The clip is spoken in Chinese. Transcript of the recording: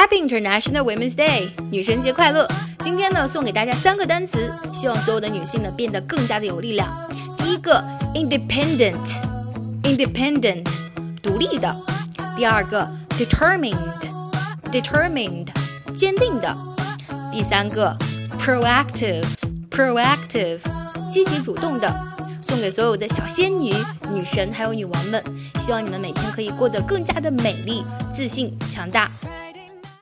happy international women's day 女神节快乐今天呢送给大家三个单词希望所有的女性呢变得更加的有力量第一个 independent independent 独立的第二个 determined determined 坚定的第三个 proactive proactive 积极主动的送给所有的小仙女女神还有女王们希望你们每天可以过得更加的美丽自信强大